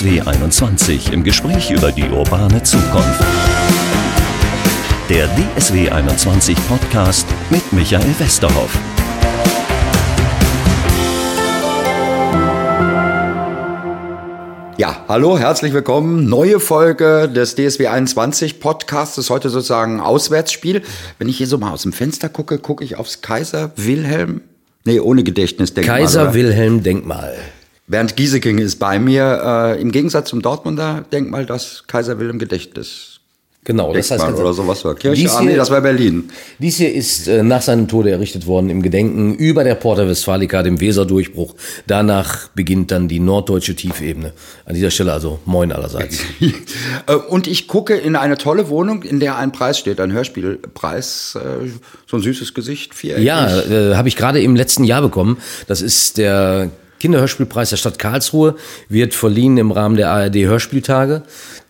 DSW 21 im Gespräch über die urbane Zukunft. Der DSW 21 Podcast mit Michael Westerhoff. Ja, hallo, herzlich willkommen. Neue Folge des DSW 21 Podcasts. Das ist heute sozusagen ein Auswärtsspiel. Wenn ich hier so mal aus dem Fenster gucke, gucke ich aufs Kaiser Wilhelm. Nee, ohne Gedächtnisdenkmal. Kaiser? Wilhelm Denkmal. Bernd Gieseking ist bei mir. Äh, Im Gegensatz zum Dortmunder Denkmal das Kaiser Wilhelm Gedächtnis. Genau, das heißt Denkmal ganz oder sowas war Kirche. Dies Ah, nee, hier- das war Berlin. Dies hier ist äh, nach seinem Tode errichtet worden im Gedenken über der Porta Westfalica, dem Weserdurchbruch. Danach beginnt dann die norddeutsche Tiefebene. An dieser Stelle also moin allerseits. Äh, Und ich gucke in eine tolle Wohnung, in der ein Preis steht, ein Hörspielpreis. äh, So ein süßes Gesicht, viereckig. Ja, äh, habe ich gerade im letzten Jahr bekommen. Das ist der Kinderhörspielpreis der Stadt Karlsruhe, wird verliehen im Rahmen der ARD Hörspieltage.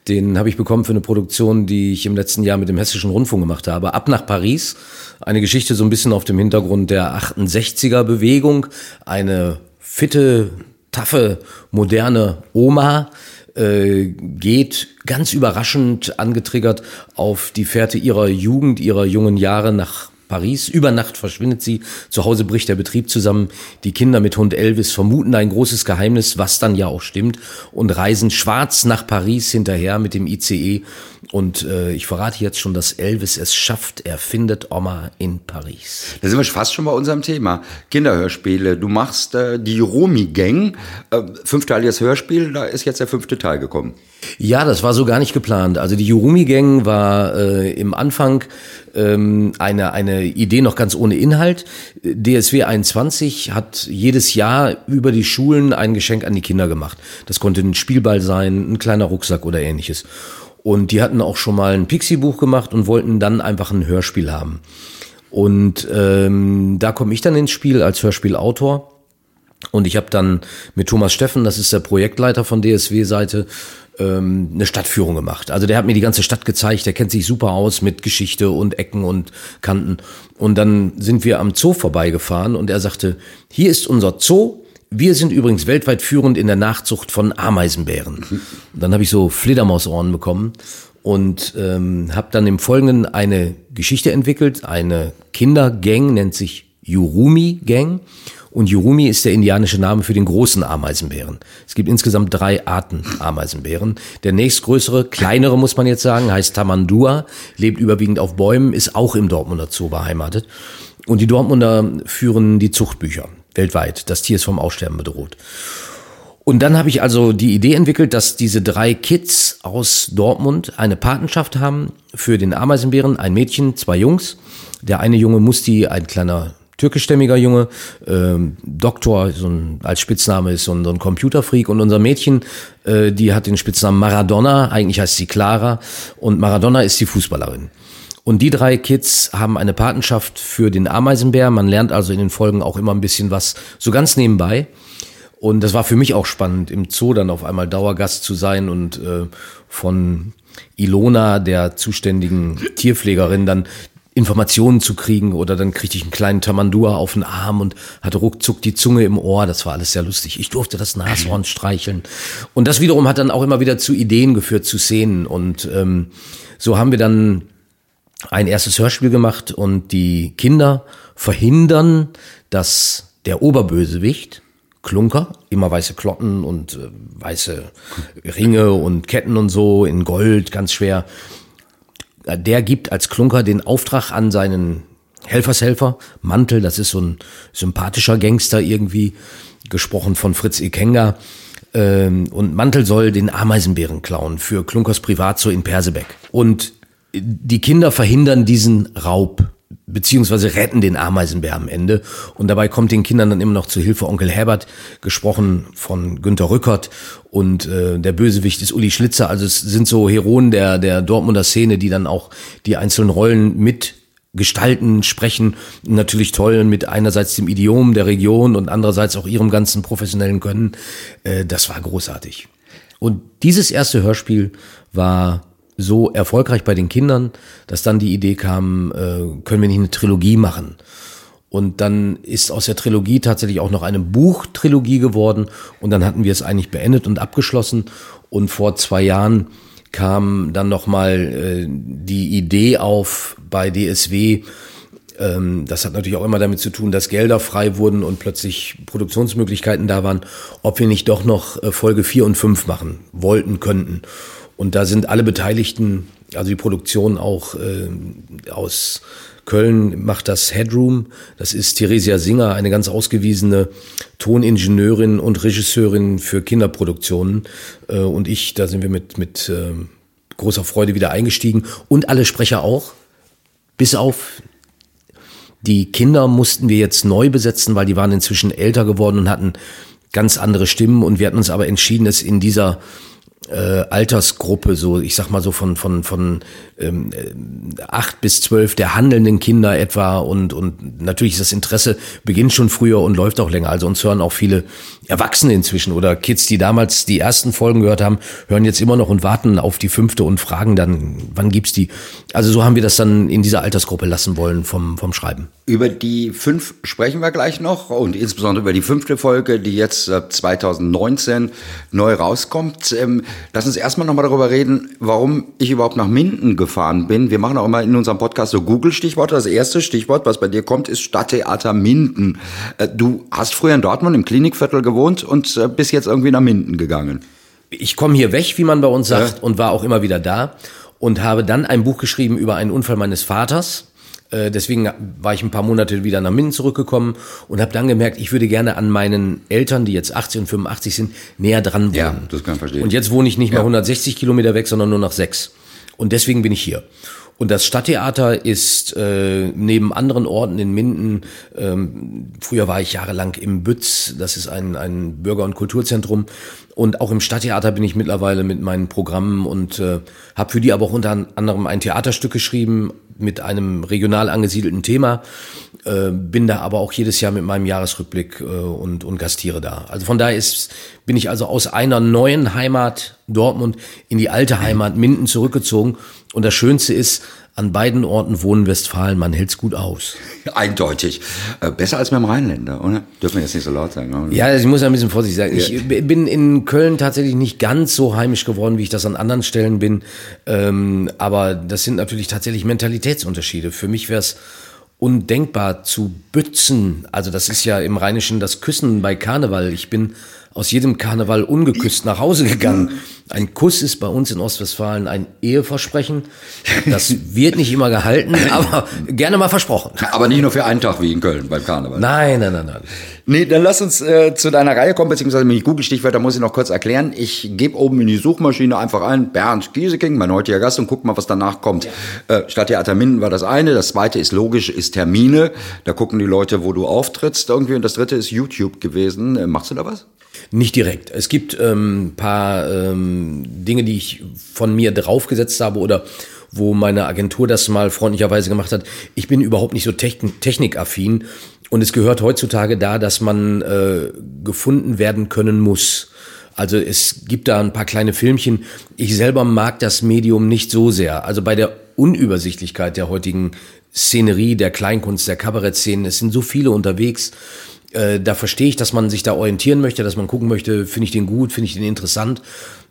Den habe ich bekommen für eine Produktion, die ich im letzten Jahr mit dem Hessischen Rundfunk gemacht habe. Ab nach Paris. Eine Geschichte so ein bisschen auf dem Hintergrund der 68er Bewegung. Eine fitte, taffe, moderne Oma, äh, geht ganz überraschend angetriggert auf die Fährte ihrer Jugend, ihrer jungen Jahre nach Paris. Über Nacht verschwindet sie. Zu Hause bricht der Betrieb zusammen. Die Kinder mit Hund Elvis vermuten ein großes Geheimnis, was dann ja auch stimmt, und reisen schwarz nach Paris hinterher mit dem ICE. Und äh, ich verrate jetzt schon, dass Elvis es schafft. Er findet Oma in Paris. Da sind wir fast schon bei unserem Thema. Kinderhörspiele. Du machst äh, die Romi-Gang. Äh, fünfteiliges Hörspiel, da ist jetzt der fünfte Teil gekommen. Ja, das war so gar nicht geplant. Also die Jurumi Gang war äh, im Anfang ähm, eine, eine Idee noch ganz ohne Inhalt. DSW 21 hat jedes Jahr über die Schulen ein Geschenk an die Kinder gemacht. Das konnte ein Spielball sein, ein kleiner Rucksack oder ähnliches. Und die hatten auch schon mal ein Pixie-Buch gemacht und wollten dann einfach ein Hörspiel haben. Und ähm, da komme ich dann ins Spiel als Hörspielautor. Und ich habe dann mit Thomas Steffen, das ist der Projektleiter von DSW-Seite, ähm, eine Stadtführung gemacht. Also der hat mir die ganze Stadt gezeigt, der kennt sich super aus mit Geschichte und Ecken und Kanten. Und dann sind wir am Zoo vorbeigefahren und er sagte, hier ist unser Zoo. Wir sind übrigens weltweit führend in der Nachzucht von Ameisenbären. Dann habe ich so Fledermausohren bekommen und ähm, habe dann im Folgenden eine Geschichte entwickelt. Eine Kindergang nennt sich Yurumi Gang. Und Yurumi ist der indianische Name für den großen Ameisenbären. Es gibt insgesamt drei Arten Ameisenbären. Der nächstgrößere, kleinere muss man jetzt sagen, heißt Tamandua, lebt überwiegend auf Bäumen, ist auch im Dortmunder Zoo beheimatet. Und die Dortmunder führen die Zuchtbücher weltweit. Das Tier ist vom Aussterben bedroht. Und dann habe ich also die Idee entwickelt, dass diese drei Kids aus Dortmund eine Patenschaft haben für den Ameisenbären. Ein Mädchen, zwei Jungs. Der eine Junge Musti, ein kleiner türkischstämmiger Junge, ähm, Doktor, so ein, als Spitzname ist so ein, so ein Computerfreak. Und unser Mädchen, äh, die hat den Spitznamen Maradona, eigentlich heißt sie Clara. Und Maradona ist die Fußballerin. Und die drei Kids haben eine Patenschaft für den Ameisenbär. Man lernt also in den Folgen auch immer ein bisschen was, so ganz nebenbei. Und das war für mich auch spannend, im Zoo dann auf einmal Dauergast zu sein und äh, von Ilona, der zuständigen Tierpflegerin, dann Informationen zu kriegen oder dann kriegte ich einen kleinen Tamandua auf den Arm und hatte ruckzuck die Zunge im Ohr. Das war alles sehr lustig. Ich durfte das Nashorn streicheln. Und das wiederum hat dann auch immer wieder zu Ideen geführt, zu Szenen. Und ähm, so haben wir dann ein erstes Hörspiel gemacht und die Kinder verhindern, dass der Oberbösewicht, Klunker, immer weiße Klotten und äh, weiße Ringe und Ketten und so in Gold, ganz schwer, der gibt als Klunker den Auftrag an seinen Helfershelfer, Mantel, das ist so ein sympathischer Gangster irgendwie, gesprochen von Fritz Ikenga, ähm, und Mantel soll den Ameisenbären klauen für Klunkers Privatzoo in Persebeck. Und die Kinder verhindern diesen Raub beziehungsweise retten den Ameisenbär am Ende. Und dabei kommt den Kindern dann immer noch zu Hilfe Onkel Herbert, gesprochen von Günter Rückert. Und äh, der Bösewicht ist Uli Schlitzer. Also es sind so Heroen der, der Dortmunder Szene, die dann auch die einzelnen Rollen mit gestalten, sprechen. Natürlich toll mit einerseits dem Idiom der Region und andererseits auch ihrem ganzen professionellen Können. Äh, das war großartig. Und dieses erste Hörspiel war so erfolgreich bei den Kindern, dass dann die Idee kam, äh, können wir nicht eine Trilogie machen? Und dann ist aus der Trilogie tatsächlich auch noch eine Buchtrilogie geworden. Und dann hatten wir es eigentlich beendet und abgeschlossen. Und vor zwei Jahren kam dann nochmal äh, die Idee auf bei DSW. Ähm, das hat natürlich auch immer damit zu tun, dass Gelder frei wurden und plötzlich Produktionsmöglichkeiten da waren, ob wir nicht doch noch äh, Folge 4 und 5 machen wollten, könnten. Und da sind alle Beteiligten, also die Produktion auch äh, aus Köln macht das Headroom. Das ist Theresia Singer, eine ganz ausgewiesene Toningenieurin und Regisseurin für Kinderproduktionen. Äh, und ich, da sind wir mit, mit äh, großer Freude wieder eingestiegen. Und alle Sprecher auch. Bis auf die Kinder mussten wir jetzt neu besetzen, weil die waren inzwischen älter geworden und hatten ganz andere Stimmen. Und wir hatten uns aber entschieden, es in dieser äh, Altersgruppe, so ich sag mal so von von von ähm, äh, acht bis zwölf der handelnden Kinder etwa und und natürlich ist das Interesse beginnt schon früher und läuft auch länger. Also uns hören auch viele Erwachsene inzwischen oder Kids, die damals die ersten Folgen gehört haben, hören jetzt immer noch und warten auf die fünfte und fragen dann, wann gibt's die? Also so haben wir das dann in dieser Altersgruppe lassen wollen vom vom Schreiben. Über die fünf sprechen wir gleich noch und insbesondere über die fünfte Folge, die jetzt 2019 neu rauskommt. Ähm, lass uns erstmal nochmal darüber reden, warum ich überhaupt nach Minden gefahren bin. Wir machen auch immer in unserem Podcast so Google-Stichworte. Das erste Stichwort, was bei dir kommt, ist Stadttheater Minden. Äh, du hast früher in Dortmund im Klinikviertel gewohnt und äh, bist jetzt irgendwie nach Minden gegangen. Ich komme hier weg, wie man bei uns sagt, ja. und war auch immer wieder da und habe dann ein Buch geschrieben über einen Unfall meines Vaters äh, deswegen war ich ein paar Monate wieder nach Minden zurückgekommen und habe dann gemerkt, ich würde gerne an meinen Eltern, die jetzt 80 und 85 sind, näher dran wohnen. Ja, das kann ich verstehen. Und jetzt wohne ich nicht mehr ja. 160 Kilometer weg, sondern nur noch sechs. Und deswegen bin ich hier. Und das Stadttheater ist äh, neben anderen Orten in Minden, ähm, früher war ich jahrelang im Bütz, das ist ein, ein Bürger- und Kulturzentrum. Und auch im Stadttheater bin ich mittlerweile mit meinen Programmen und äh, habe für die aber auch unter anderem ein Theaterstück geschrieben, mit einem regional angesiedelten Thema, äh, bin da aber auch jedes Jahr mit meinem Jahresrückblick äh, und, und gastiere da. Also von daher ist, bin ich also aus einer neuen Heimat Dortmund in die alte Heimat Minden zurückgezogen. Und das Schönste ist, an beiden Orten wohnen Westfalen, man hält's gut aus. Eindeutig. Äh, besser als beim Rheinländer, oder? Dürfen wir jetzt nicht so laut sagen. Oder? Ja, ich muss ein bisschen vorsichtig. Ja. Ich bin in Köln tatsächlich nicht ganz so heimisch geworden, wie ich das an anderen Stellen bin. Ähm, aber das sind natürlich tatsächlich Mentalitätsunterschiede. Für mich wäre es undenkbar zu bützen. Also das ist ja im Rheinischen das Küssen bei Karneval. Ich bin aus jedem Karneval ungeküsst nach Hause gegangen. Ein Kuss ist bei uns in Ostwestfalen ein Eheversprechen. Das wird nicht immer gehalten, aber gerne mal versprochen. Aber nicht nur für einen Tag wie in Köln beim Karneval. Nein, nein, nein, nein. Nee, dann lass uns äh, zu deiner Reihe kommen, beziehungsweise mit Google-Stichwörter muss ich noch kurz erklären. Ich gebe oben in die Suchmaschine einfach ein Bernd Gieseking, mein heutiger Gast, und guck mal, was danach kommt. Ja. Äh, Stadttheater Minden war das eine. Das zweite ist logisch, ist Termine. Da gucken die Leute, wo du auftrittst irgendwie. Und das dritte ist YouTube gewesen. Äh, machst du da was? Nicht direkt. Es gibt ähm, paar ähm, Dinge, die ich von mir draufgesetzt habe oder wo meine Agentur das mal freundlicherweise gemacht hat. Ich bin überhaupt nicht so techn technikaffin und es gehört heutzutage da, dass man äh, gefunden werden können muss. Also es gibt da ein paar kleine Filmchen. Ich selber mag das Medium nicht so sehr. Also bei der Unübersichtlichkeit der heutigen Szenerie, der Kleinkunst, der Kabarettszenen, es sind so viele unterwegs äh, da verstehe ich, dass man sich da orientieren möchte, dass man gucken möchte, finde ich den gut, finde ich den interessant.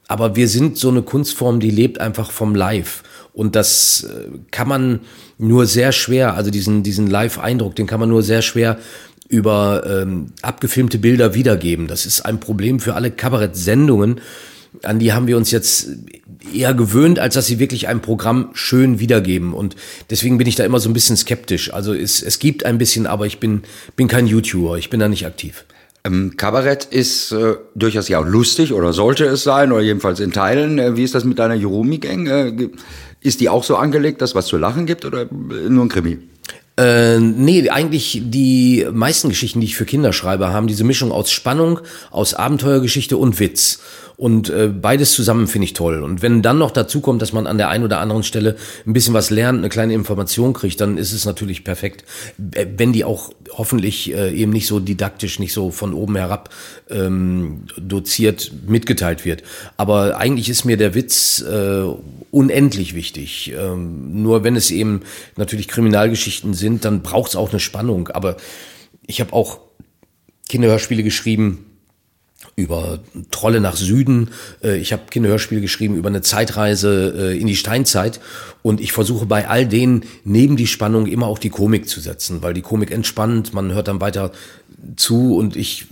Aber wir sind so eine Kunstform, die lebt einfach vom Live. Und das äh, kann man nur sehr schwer, also diesen, diesen Live-Eindruck, den kann man nur sehr schwer über ähm, abgefilmte Bilder wiedergeben. Das ist ein Problem für alle Kabarett-Sendungen. An die haben wir uns jetzt eher gewöhnt, als dass sie wirklich ein Programm schön wiedergeben. Und deswegen bin ich da immer so ein bisschen skeptisch. Also es, es gibt ein bisschen, aber ich bin, bin kein YouTuber, ich bin da nicht aktiv. Ähm, Kabarett ist äh, durchaus ja auch lustig oder sollte es sein oder jedenfalls in Teilen. Äh, wie ist das mit deiner Jerumi-Gang? Äh, ist die auch so angelegt, dass was zu lachen gibt oder nur ein Krimi? Äh, nee, eigentlich die meisten Geschichten, die ich für Kinder schreibe, haben diese Mischung aus Spannung, aus Abenteuergeschichte und Witz. Und äh, beides zusammen finde ich toll. Und wenn dann noch dazu kommt, dass man an der einen oder anderen Stelle ein bisschen was lernt, eine kleine Information kriegt, dann ist es natürlich perfekt. Wenn die auch hoffentlich äh, eben nicht so didaktisch, nicht so von oben herab ähm, doziert mitgeteilt wird. Aber eigentlich ist mir der Witz äh, unendlich wichtig. Ähm, nur wenn es eben natürlich Kriminalgeschichten sind, dann braucht es auch eine Spannung. Aber ich habe auch Kinderhörspiele geschrieben, über Trolle nach Süden. Äh, ich habe Kinderhörspiele geschrieben über eine Zeitreise äh, in die Steinzeit. Und ich versuche bei all denen neben die Spannung immer auch die Komik zu setzen, weil die Komik entspannt, man hört dann weiter zu und ich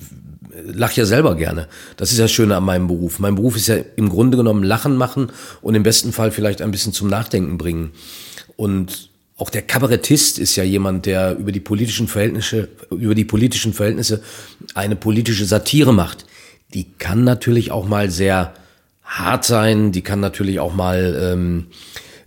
lache ja selber gerne. Das ist das Schöne an meinem Beruf. Mein Beruf ist ja im Grunde genommen Lachen machen und im besten Fall vielleicht ein bisschen zum Nachdenken bringen. Und auch der Kabarettist ist ja jemand, der über die politischen Verhältnisse, über die politischen Verhältnisse eine politische Satire macht die kann natürlich auch mal sehr hart sein, die kann natürlich auch mal ähm,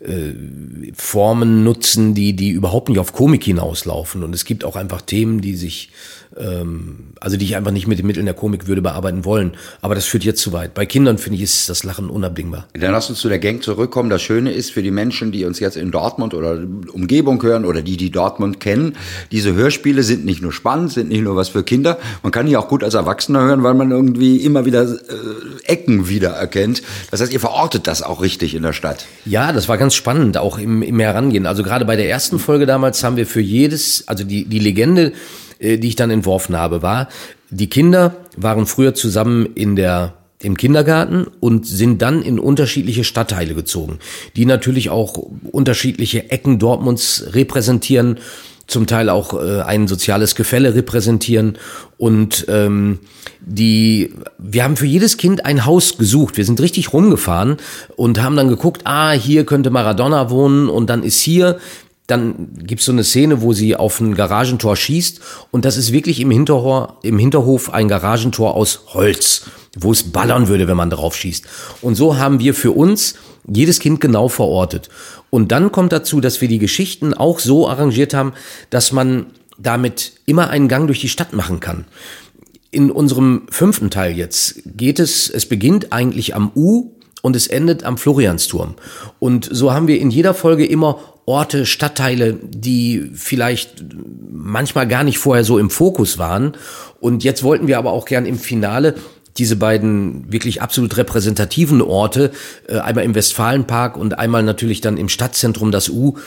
äh, Formen nutzen, die, die überhaupt nicht auf Komik hinauslaufen. Und es gibt auch einfach Themen, die sich ähm, also die ich einfach nicht mit den Mitteln der Komik würde bearbeiten wollen. Aber das führt jetzt zu weit. Bei Kindern finde ich, ist das Lachen unabdingbar. Dann lass uns zu der Gang zurückkommen. Das Schöne ist für die Menschen, die uns jetzt in Dortmund oder Umgebung hören oder die, die Dortmund kennen, diese Hörspiele sind nicht nur spannend, sind nicht nur was für Kinder. Man kann die auch gut als Erwachsener hören, weil man irgendwie immer wieder äh, Ecken wiedererkennt. Das heißt, ihr verortet das auch richtig in der Stadt. Ja, das war ganz spannend, auch im, im Herangehen. Also gerade bei der ersten Folge damals haben wir für jedes, also die, die Legende, äh, die ich dann entworfen habe, war, die Kinder waren früher zusammen in der im Kindergarten und sind dann in unterschiedliche Stadtteile gezogen, die natürlich auch unterschiedliche Ecken Dortmunds repräsentieren, zum Teil auch äh, ein soziales Gefälle repräsentieren und ähm, die wir haben für jedes Kind ein Haus gesucht. Wir sind richtig rumgefahren und haben dann geguckt, ah, hier könnte Maradona wohnen und dann ist hier dann gibt's so eine Szene, wo sie auf ein Garagentor schießt und das ist wirklich im, Hinterhof, im Hinterhof ein Garagentor aus Holz, wo es ballern würde, wenn man drauf schießt. Und so haben wir für uns jedes Kind genau verortet. Und dann kommt dazu, dass wir die Geschichten auch so arrangiert haben, dass man damit immer einen Gang durch die Stadt machen kann. In unserem fünften Teil jetzt geht es, es beginnt eigentlich am U und es endet am Floriansturm. Und so haben wir in jeder Folge immer Orte, Stadtteile, die vielleicht manchmal gar nicht vorher so im Fokus waren. Und jetzt wollten wir aber auch gern im Finale diese beiden wirklich absolut repräsentativen Orte, äh, einmal im Westfalenpark und einmal natürlich dann im Stadtzentrum das U,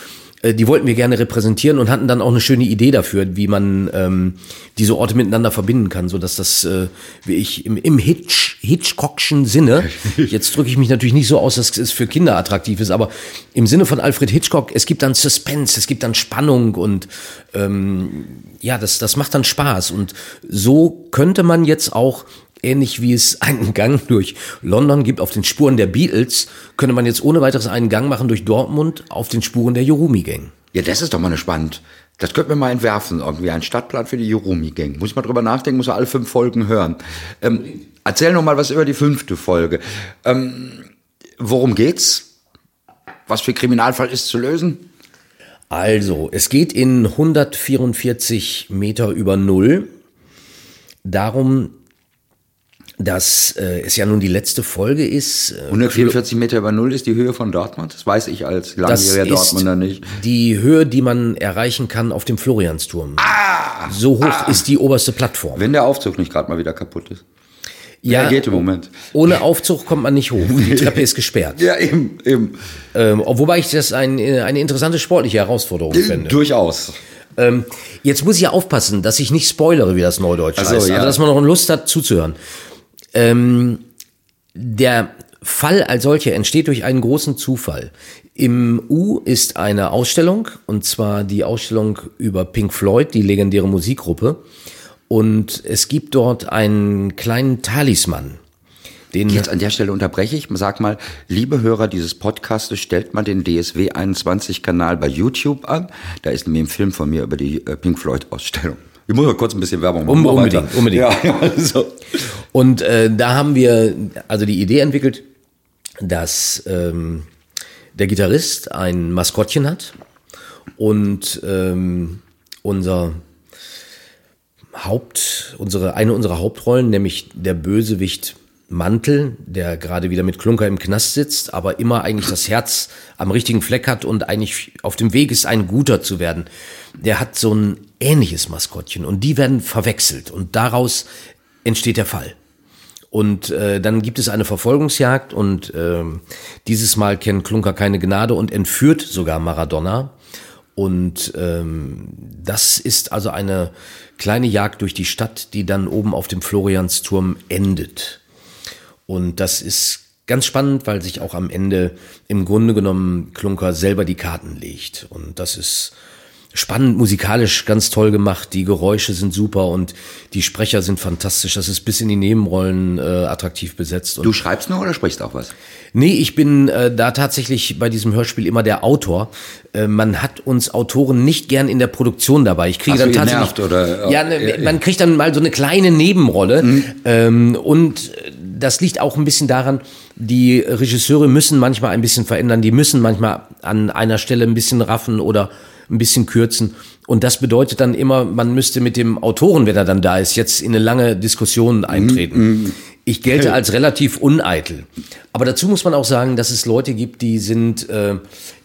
äh, die wollten wir gerne repräsentieren und hatten dann auch eine schöne Idee dafür, wie man ähm, diese Orte miteinander verbinden kann, so dass das, äh, wie ich im, im Hitch, Hitchcockschen Sinne, jetzt drücke ich mich natürlich nicht so aus, dass es für Kinder attraktiv ist, aber im Sinne von Alfred Hitchcock, es gibt dann Suspense, es gibt dann Spannung und ähm, ja, das, das macht dann Spaß. Und so könnte man jetzt auch ähnlich wie es einen Gang durch London gibt auf den Spuren der Beatles, könnte man jetzt ohne weiteres einen Gang machen durch Dortmund auf den Spuren der Jurumi-Gang. Ja, das ist doch mal eine spannend. Das könnten wir mal entwerfen, irgendwie ein Stadtplan für die Jurumi-Gang. Muss ich mal drüber nachdenken, muss man alle fünf Folgen hören. Ähm, erzähl noch mal was über die fünfte Folge. Ähm, worum geht's? Was für Kriminalfall ist zu lösen? Also, es geht in 144 Meter über Null darum, dass äh, es ja nun die letzte Folge ist. Äh, 144 Meter über Null ist die Höhe von Dortmund. Das weiß ich als langjähriger Dortmunder nicht. Die Höhe, die man erreichen kann auf dem Floriansturm. Ah, so hoch ah, ist die oberste Plattform. Wenn der Aufzug nicht gerade mal wieder kaputt ist. Ja, geht im Moment. Ohne Aufzug kommt man nicht hoch. Die Treppe ist gesperrt. ja, eben, eben. Ähm, wobei ich das ein, eine interessante sportliche Herausforderung finde. Durchaus. Ähm, jetzt muss ich ja aufpassen, dass ich nicht spoilere, wie das Neudeutsch also, heißt. Ja. Also, dass man noch Lust hat zuzuhören. Ähm, der Fall als solcher entsteht durch einen großen Zufall. Im U ist eine Ausstellung, und zwar die Ausstellung über Pink Floyd, die legendäre Musikgruppe. Und es gibt dort einen kleinen Talisman. Den Jetzt an der Stelle unterbreche ich. Sag mal, liebe Hörer dieses Podcasts, stellt mal den DSW 21 Kanal bei YouTube an. Da ist nämlich ein Film von mir über die äh, Pink Floyd Ausstellung. Ich muss mal kurz ein bisschen Werbung machen. Um, unbedingt, unbedingt. Ja, ja, also. Und äh, da haben wir also die Idee entwickelt, dass ähm, der Gitarrist ein Maskottchen hat und ähm, unser Haupt, unsere, eine unserer Hauptrollen, nämlich der Bösewicht Mantel, der gerade wieder mit Klunker im Knast sitzt, aber immer eigentlich das Herz am richtigen Fleck hat und eigentlich auf dem Weg ist, ein Guter zu werden. Der hat so ein ähnliches Maskottchen und die werden verwechselt und daraus entsteht der Fall. Und äh, dann gibt es eine Verfolgungsjagd und äh, dieses Mal kennt Klunker keine Gnade und entführt sogar Maradona. Und ähm, das ist also eine kleine Jagd durch die Stadt, die dann oben auf dem Floriansturm endet. Und das ist ganz spannend, weil sich auch am Ende im Grunde genommen Klunker selber die Karten legt. Und das ist spannend, musikalisch ganz toll gemacht. Die Geräusche sind super und die Sprecher sind fantastisch. Das ist bis in die Nebenrollen äh, attraktiv besetzt. Und du schreibst nur oder sprichst auch was? Nee, ich bin äh, da tatsächlich bei diesem Hörspiel immer der Autor. Äh, man hat uns Autoren nicht gern in der Produktion dabei. Ich kriege Hast dann tatsächlich oder ja, ne, man kriegt dann mal so eine kleine Nebenrolle mhm. ähm, und das liegt auch ein bisschen daran, die Regisseure müssen manchmal ein bisschen verändern, die müssen manchmal an einer Stelle ein bisschen raffen oder ein bisschen kürzen. Und das bedeutet dann immer, man müsste mit dem Autoren, wenn er dann da ist, jetzt in eine lange Diskussion eintreten. Mm, mm. Ich gelte als relativ uneitel. Aber dazu muss man auch sagen, dass es Leute gibt, die sind äh,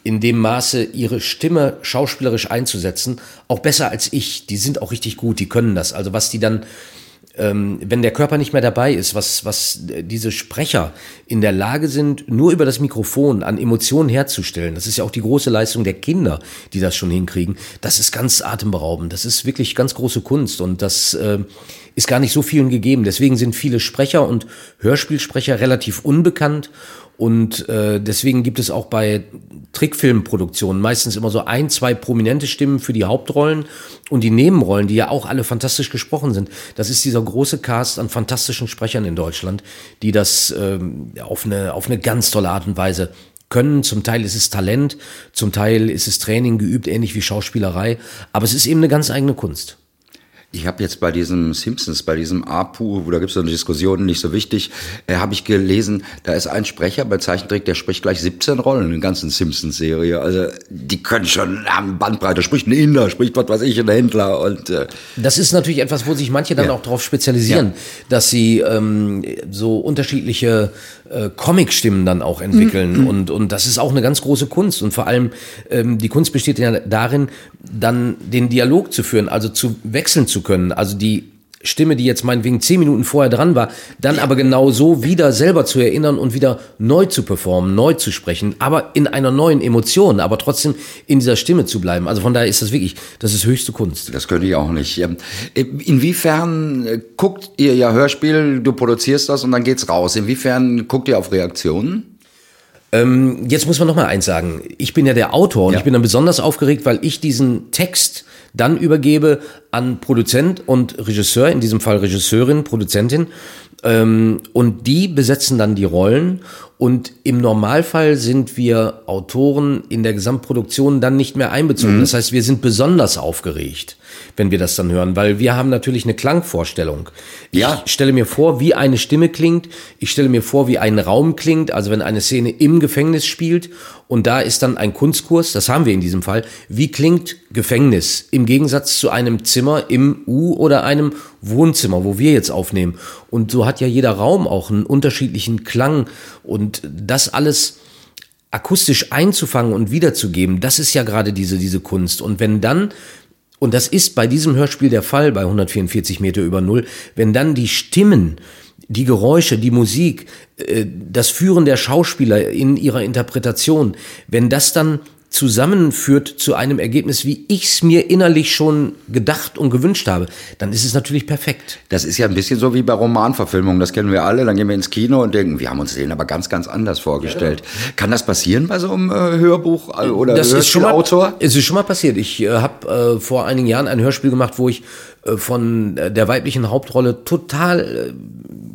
in dem Maße, ihre Stimme schauspielerisch einzusetzen, auch besser als ich. Die sind auch richtig gut, die können das. Also was die dann ähm, wenn der Körper nicht mehr dabei ist, was, was diese Sprecher in der Lage sind, nur über das Mikrofon an Emotionen herzustellen, das ist ja auch die große Leistung der Kinder, die das schon hinkriegen, das ist ganz atemberaubend, das ist wirklich ganz große Kunst und das äh, ist gar nicht so vielen gegeben. Deswegen sind viele Sprecher und Hörspielsprecher relativ unbekannt und äh, deswegen gibt es auch bei Trickfilmproduktionen meistens immer so ein, zwei prominente Stimmen für die Hauptrollen und die Nebenrollen, die ja auch alle fantastisch gesprochen sind. Das ist dieser große Cast an fantastischen Sprechern in Deutschland, die das ähm, auf, eine, auf eine ganz tolle Art und Weise können. Zum Teil ist es Talent, zum Teil ist es Training geübt, ähnlich wie Schauspielerei. Aber es ist eben eine ganz eigene Kunst. Ich habe jetzt bei diesem Simpsons, bei diesem APU, wo da gibt es so eine Diskussion, nicht so wichtig, äh, habe ich gelesen, da ist ein Sprecher bei Zeichentrick, der spricht gleich 17 Rollen in der ganzen Simpsons-Serie. Also die können schon am Bandbreite, spricht ein Inder, spricht was weiß ich, ein Händler und äh, Das ist natürlich etwas, wo sich manche dann ja. auch darauf spezialisieren, ja. dass sie ähm, so unterschiedliche äh, Comic-Stimmen dann auch entwickeln. Mhm. Und, und das ist auch eine ganz große Kunst. Und vor allem, ähm, die Kunst besteht ja darin, dann den Dialog zu führen, also zu wechseln zu können. Also die Stimme, die jetzt meinetwegen zehn Minuten vorher dran war, dann aber genau so wieder selber zu erinnern und wieder neu zu performen, neu zu sprechen, aber in einer neuen Emotion, aber trotzdem in dieser Stimme zu bleiben. Also von daher ist das wirklich, das ist höchste Kunst. Das könnte ich auch nicht. Inwiefern äh, guckt ihr ja Hörspiel, du produzierst das und dann geht's raus. Inwiefern guckt ihr auf Reaktionen? Ähm, jetzt muss man noch mal eins sagen. Ich bin ja der Autor und ja. ich bin dann besonders aufgeregt, weil ich diesen Text dann übergebe an Produzent und Regisseur, in diesem Fall Regisseurin, Produzentin. Ähm, und die besetzen dann die Rollen und im Normalfall sind wir Autoren in der Gesamtproduktion dann nicht mehr einbezogen. Mhm. Das heißt, wir sind besonders aufgeregt, wenn wir das dann hören, weil wir haben natürlich eine Klangvorstellung. Ja. Ich stelle mir vor, wie eine Stimme klingt. Ich stelle mir vor, wie ein Raum klingt. Also wenn eine Szene im Gefängnis spielt und da ist dann ein Kunstkurs, das haben wir in diesem Fall. Wie klingt Gefängnis im Gegensatz zu einem Zimmer im U oder einem Wohnzimmer, wo wir jetzt aufnehmen? Und so hat ja jeder Raum auch einen unterschiedlichen Klang und das alles akustisch einzufangen und wiederzugeben, das ist ja gerade diese, diese Kunst. Und wenn dann, und das ist bei diesem Hörspiel der Fall, bei 144 Meter über Null, wenn dann die Stimmen, die Geräusche, die Musik, äh, das Führen der Schauspieler in ihrer Interpretation, wenn das dann zusammenführt zu einem Ergebnis, wie ich es mir innerlich schon gedacht und gewünscht habe, dann ist es natürlich perfekt. Das ist ja ein bisschen so wie bei Romanverfilmungen, das kennen wir alle. Dann gehen wir ins Kino und denken, wir haben uns den aber ganz, ganz anders vorgestellt. Ja. Kann das passieren bei so einem äh, Hörbuch äh, oder das ist schon mal? Es ist schon mal passiert. Ich äh, habe äh, vor einigen Jahren ein Hörspiel gemacht, wo ich von der weiblichen Hauptrolle total äh,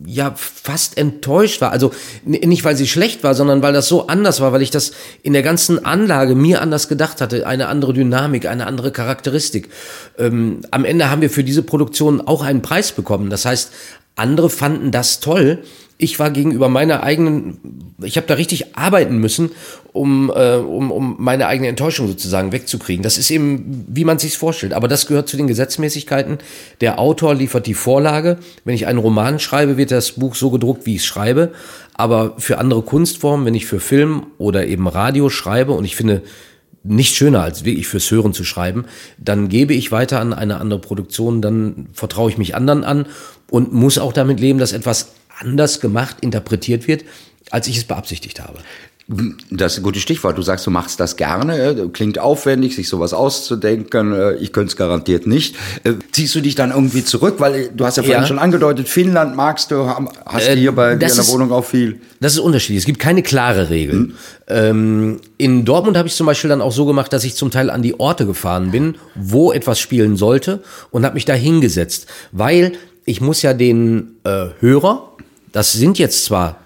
ja fast enttäuscht war. Also nicht, weil sie schlecht war, sondern weil das so anders war, weil ich das in der ganzen Anlage mir anders gedacht hatte. Eine andere Dynamik, eine andere Charakteristik. Ähm, am Ende haben wir für diese Produktion auch einen Preis bekommen. Das heißt, andere fanden das toll. Ich war gegenüber meiner eigenen, ich habe da richtig arbeiten müssen, um, äh, um, um meine eigene Enttäuschung sozusagen wegzukriegen. Das ist eben, wie man sich vorstellt. Aber das gehört zu den Gesetzmäßigkeiten. Der Autor liefert die Vorlage. Wenn ich einen Roman schreibe, wird das Buch so gedruckt, wie ich es schreibe. Aber für andere Kunstformen, wenn ich für Film oder eben Radio schreibe, und ich finde, nicht schöner als wirklich fürs Hören zu schreiben, dann gebe ich weiter an eine andere Produktion, dann vertraue ich mich anderen an und muss auch damit leben, dass etwas anders gemacht, interpretiert wird, als ich es beabsichtigt habe. Das ist ein gutes Stichwort. Du sagst, du machst das gerne. Äh, klingt aufwendig, sich sowas auszudenken. Äh, ich könnte es garantiert nicht. Äh, ziehst du dich dann irgendwie zurück? Weil du hast ja vorhin ja. schon angedeutet, Finnland magst du, hast du hier bei dir in der Wohnung auch viel. Das ist unterschiedlich. Es gibt keine klare Regel. Hm. Ähm, in Dortmund habe ich zum Beispiel dann auch so gemacht, dass ich zum Teil an die Orte gefahren bin, wo etwas spielen sollte und habe mich da hingesetzt. Weil ich muss ja den äh, Hörer, das sind jetzt zwar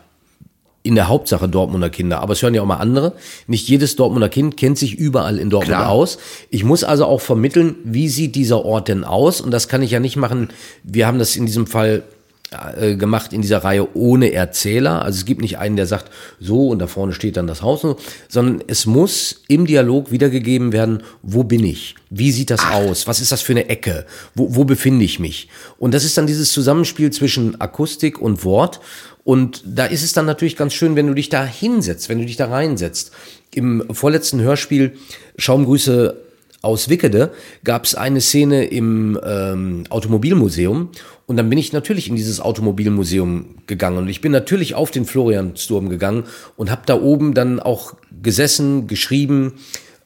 in der Hauptsache Dortmunder Kinder, aber es hören ja auch mal andere. Nicht jedes Dortmunder Kind kennt sich überall in Dortmund Klar. aus. Ich muss also auch vermitteln, wie sieht dieser Ort denn aus? Und das kann ich ja nicht machen. Wir haben das in diesem Fall äh, gemacht in dieser Reihe ohne Erzähler. Also es gibt nicht einen, der sagt, so und da vorne steht dann das Haus, sondern es muss im Dialog wiedergegeben werden, wo bin ich? Wie sieht das Ach. aus? Was ist das für eine Ecke? Wo, wo befinde ich mich? Und das ist dann dieses Zusammenspiel zwischen Akustik und Wort. Und da ist es dann natürlich ganz schön, wenn du dich da hinsetzt, wenn du dich da reinsetzt. Im vorletzten Hörspiel Schaumgrüße aus Wickede gab es eine Szene im ähm, Automobilmuseum und dann bin ich natürlich in dieses Automobilmuseum gegangen und ich bin natürlich auf den Floriansturm gegangen und habe da oben dann auch gesessen, geschrieben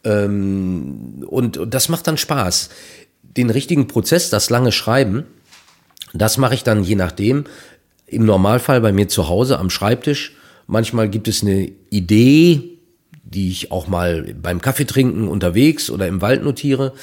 ähm, und, und das macht dann Spaß. Den richtigen Prozess, das lange Schreiben, das mache ich dann je nachdem, im Normalfall bei mir zu Hause am Schreibtisch. Manchmal gibt es eine Idee, die ich auch mal beim Kaffeetrinken unterwegs oder im Wald notiere.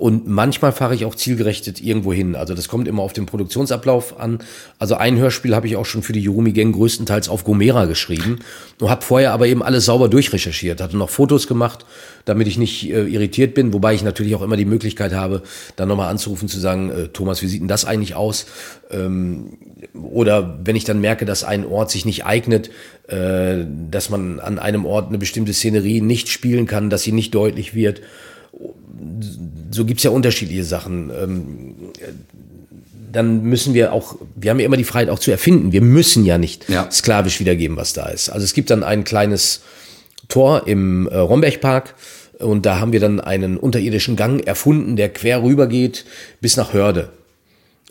Und manchmal fahre ich auch zielgerechtet irgendwo hin. Also das kommt immer auf den Produktionsablauf an. Also ein Hörspiel habe ich auch schon für die Jurumi Gang größtenteils auf Gomera geschrieben und habe vorher aber eben alles sauber durchrecherchiert, hatte noch Fotos gemacht, damit ich nicht äh, irritiert bin, wobei ich natürlich auch immer die Möglichkeit habe, dann nochmal anzurufen, zu sagen, äh, Thomas, wie sieht denn das eigentlich aus? Ähm, oder wenn ich dann merke, dass ein Ort sich nicht eignet, äh, dass man an einem Ort eine bestimmte Szenerie nicht spielen kann, dass sie nicht deutlich wird so gibt's ja unterschiedliche Sachen. Ähm, dann müssen wir auch, wir haben ja immer die Freiheit auch zu erfinden. Wir müssen ja nicht ja. sklavisch wiedergeben, was da ist. Also es gibt dann ein kleines Tor im äh, Rombergpark und da haben wir dann einen unterirdischen Gang erfunden, der quer rüber geht bis nach Hörde.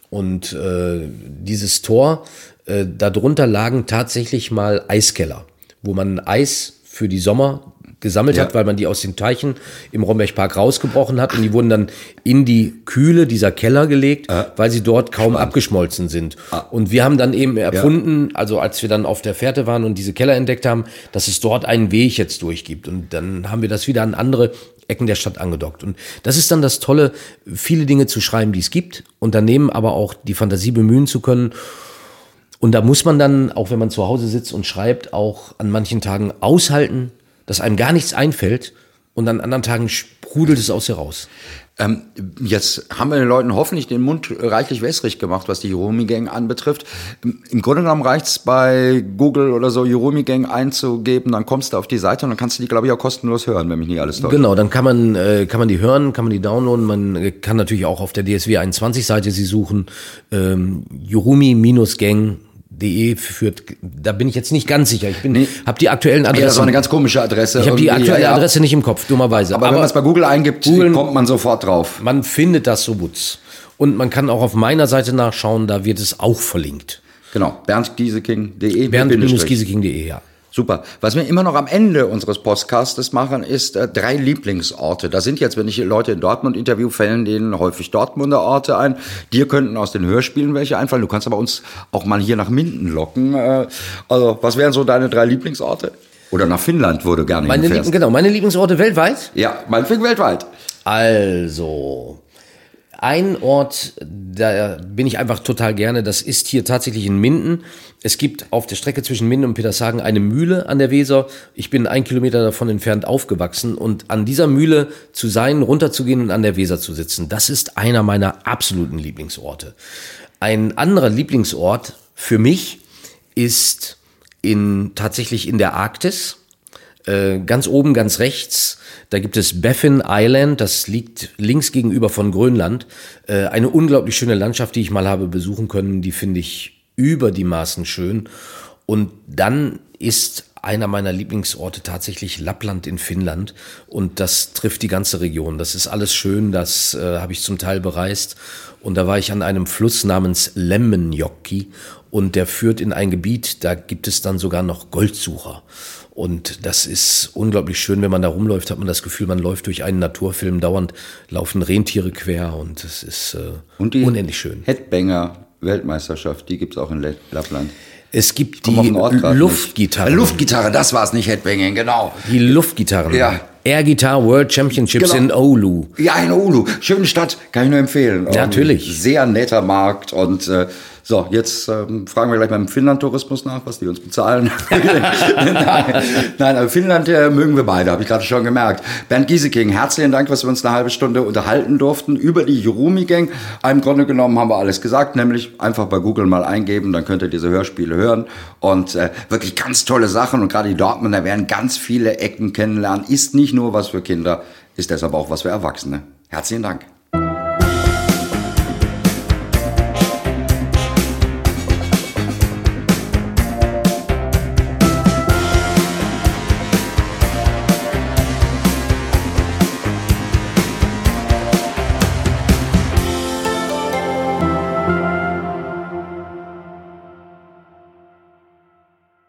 Und äh, dieses Tor, äh, darunter lagen tatsächlich mal Eiskeller, wo man Eis für die Sommer gesammelt ja. hat, weil man die aus den Teichen im Rombergpark rausgebrochen hat und die wurden dann in die Kühle dieser Keller gelegt, äh. weil sie dort kaum Spannend. abgeschmolzen sind. Ah. Und wir haben dann eben erfunden, ja. also als wir dann auf der Fährte waren und diese Keller entdeckt haben, dass es dort einen Weg jetzt durchgibt. Und dann haben wir das wieder an andere Ecken der Stadt angedockt. Und das ist dann das Tolle, viele Dinge zu schreiben, die es gibt und daneben aber auch die Fantasie bemühen zu können. Und da muss man dann, auch wenn man zu Hause sitzt und schreibt, auch an manchen Tagen aushalten, dass einem gar nichts einfällt und an anderen Tagen sprudelt es aus dir raus. Ähm, jetzt haben wir den Leuten hoffentlich den Mund reichlich wässrig gemacht, was die Jerome Gang anbetrifft. Im Grunde genommen reicht's bei Google oder so Jerome Gang einzugeben, dann kommst du auf die Seite und dann kannst du die, glaube ich, auch kostenlos hören, wenn mich nicht alles täuscht. Genau, dann kann man, äh, kann man die hören, kann man die downloaden. Man kann natürlich auch auf der DSW 21 Seite sie suchen. Ähm, Jerumi-Gang de führt, da bin ich jetzt nicht ganz sicher. Ich bin, nee. habe die aktuellen Adressen. Ja, das war eine ganz komische Adresse. Ich habe die aktuelle ja, ja. Adresse nicht im Kopf, dummerweise. Aber, Aber wenn man es bei Google eingibt, Google, kommt man sofort drauf. Man findet das so gut. Und man kann auch auf meiner Seite nachschauen, da wird es auch verlinkt. Genau, berndgieseking.de. Bernd-gieseking.de, ja. Super. Was wir immer noch am Ende unseres Podcastes machen, ist äh, drei Lieblingsorte. Da sind jetzt, wenn ich Leute in Dortmund interview, fällen denen häufig Dortmunder Orte ein. Dir könnten aus den Hörspielen welche einfallen. Du kannst aber uns auch mal hier nach Minden locken. Äh, also, was wären so deine drei Lieblingsorte? Oder nach Finnland, du gerne meine hinfährst. Genau, meine Lieblingsorte weltweit? Ja, meinetwegen weltweit. Also, ein Ort, da bin ich einfach total gerne, das ist hier tatsächlich in Minden. Es gibt auf der Strecke zwischen Minden und Petershagen eine Mühle an der Weser. Ich bin ein Kilometer davon entfernt aufgewachsen und an dieser Mühle zu sein, runterzugehen und an der Weser zu sitzen, das ist einer meiner absoluten Lieblingsorte. Ein anderer Lieblingsort für mich ist in, tatsächlich in der Arktis. Äh, ganz oben, ganz rechts, da gibt es Baffin Island, das liegt links gegenüber von Grönland. Äh, eine unglaublich schöne Landschaft, die ich mal habe besuchen können, die finde ich über die Maßen schön. Und dann ist einer meiner Lieblingsorte tatsächlich Lappland in Finnland und das trifft die ganze Region. Das ist alles schön, das äh, habe ich zum Teil bereist und da war ich an einem Fluss namens Lemmenjoki und der führt in ein Gebiet, da gibt es dann sogar noch Goldsucher. Und das ist unglaublich schön, wenn man da rumläuft, hat man das Gefühl, man läuft durch einen Naturfilm, dauernd laufen Rentiere quer und es ist äh, Und die unendlich schön. Headbanger Weltmeisterschaft, die gibt's auch in Lappland. Es gibt die Luftgitarre. Äh, Luftgitarre, das war's nicht Headbanging, genau. Die Luftgitarren. Ja. Air Guitar World Championships Genau. in Oulu. Ja, in Ulu. Schöne Stadt, kann ich nur empfehlen. Ja, natürlich. Sehr netter Markt und äh, so, jetzt ähm, fragen wir gleich beim Finnland-Tourismus nach, was die uns bezahlen. nein, nein, aber Finnland äh, mögen wir beide, habe ich gerade schon gemerkt. Bernd Gieseking, herzlichen Dank, dass wir uns eine halbe Stunde unterhalten durften über die Jurumi Gang. Im Grunde genommen haben wir alles gesagt, nämlich einfach bei Google mal eingeben, dann könnt ihr diese Hörspiele hören. Und äh, wirklich ganz tolle Sachen. Und gerade die Dortmunder werden ganz viele Ecken kennenlernen. Ist nicht nur was für Kinder, ist deshalb auch was für Erwachsene. Herzlichen Dank.